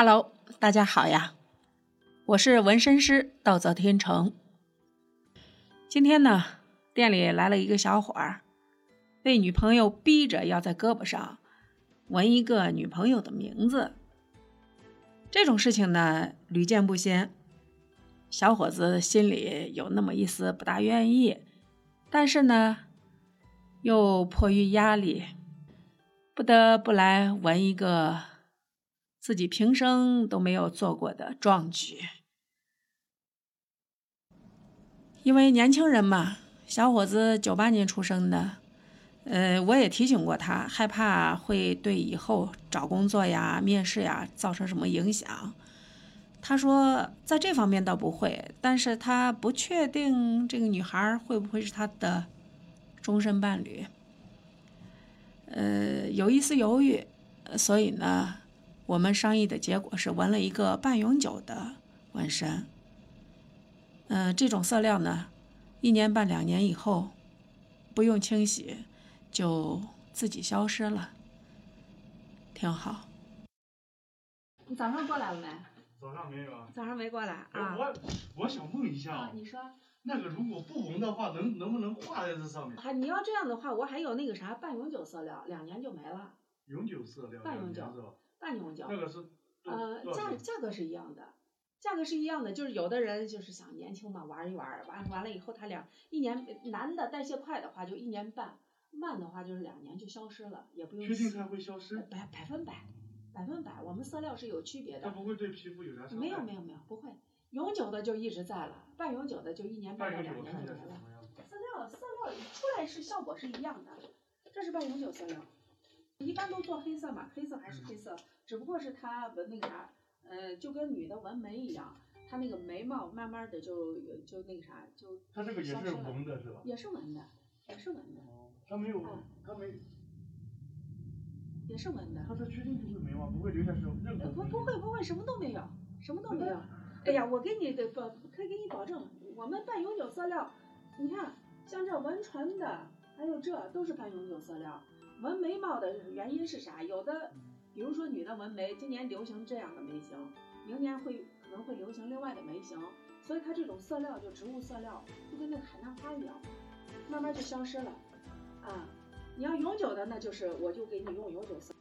Hello，大家好呀，我是纹身师道泽天成。今天呢，店里来了一个小伙儿，被女朋友逼着要在胳膊上纹一个女朋友的名字。这种事情呢，屡见不鲜。小伙子心里有那么一丝不大愿意，但是呢，又迫于压力，不得不来纹一个。自己平生都没有做过的壮举，因为年轻人嘛，小伙子九八年出生的，呃，我也提醒过他，害怕会对以后找工作呀、面试呀造成什么影响。他说在这方面倒不会，但是他不确定这个女孩会不会是他的终身伴侣，呃，有一丝犹豫，所以呢。我们商议的结果是纹了一个半永久的纹身。嗯，这种色料呢，一年半两年以后，不用清洗，就自己消失了，挺好。你早上过来了没？早上没有啊。早上没过来啊。我我想问一下，你说那个如果不纹的话，能能不能画在这上面？啊你要这样的话，我还有那个啥半永久色料，两年就没了。永久色料，半永久半永久，那个是呃价价格是一样的，价格是一样的，就是有的人就是想年轻嘛玩一玩，完完了以后他俩一年男的代谢快的话就一年半，慢的话就是两年就消失了，也不用确定它会消失？百百分百，百分百，我们色料是有区别的。它不会对皮肤有啥伤害？没有没有没有不会，永久的就一直在了，半永久的就一年半到两年就没了。色料色料出来是效果是一样的，这是半永久色料。一般都做黑色嘛，黑色还是黑色，只不过是它纹那个啥，呃，就跟女的纹眉一样，它那个眉毛慢慢的就就那个啥就。它这个也是纹的是吧？也是纹的，也是纹的。哦，它没有，它没。也是纹的。它是确定就是眉毛，不会留下什么任何。不不会不会，什么都没有，什么都没有。哎呀，我给你的保可以给你保证，我们半永久色料，你看像这纹唇的，还有这都是半永久色料。纹眉毛的原因是啥？有的，比如说女的纹眉，今年流行这样的眉形，明年会可能会流行另外的眉形，所以它这种色料就植物色料，就跟那个海南花一样，慢慢就消失了。啊，你要永久的，那就是我就给你用永久色。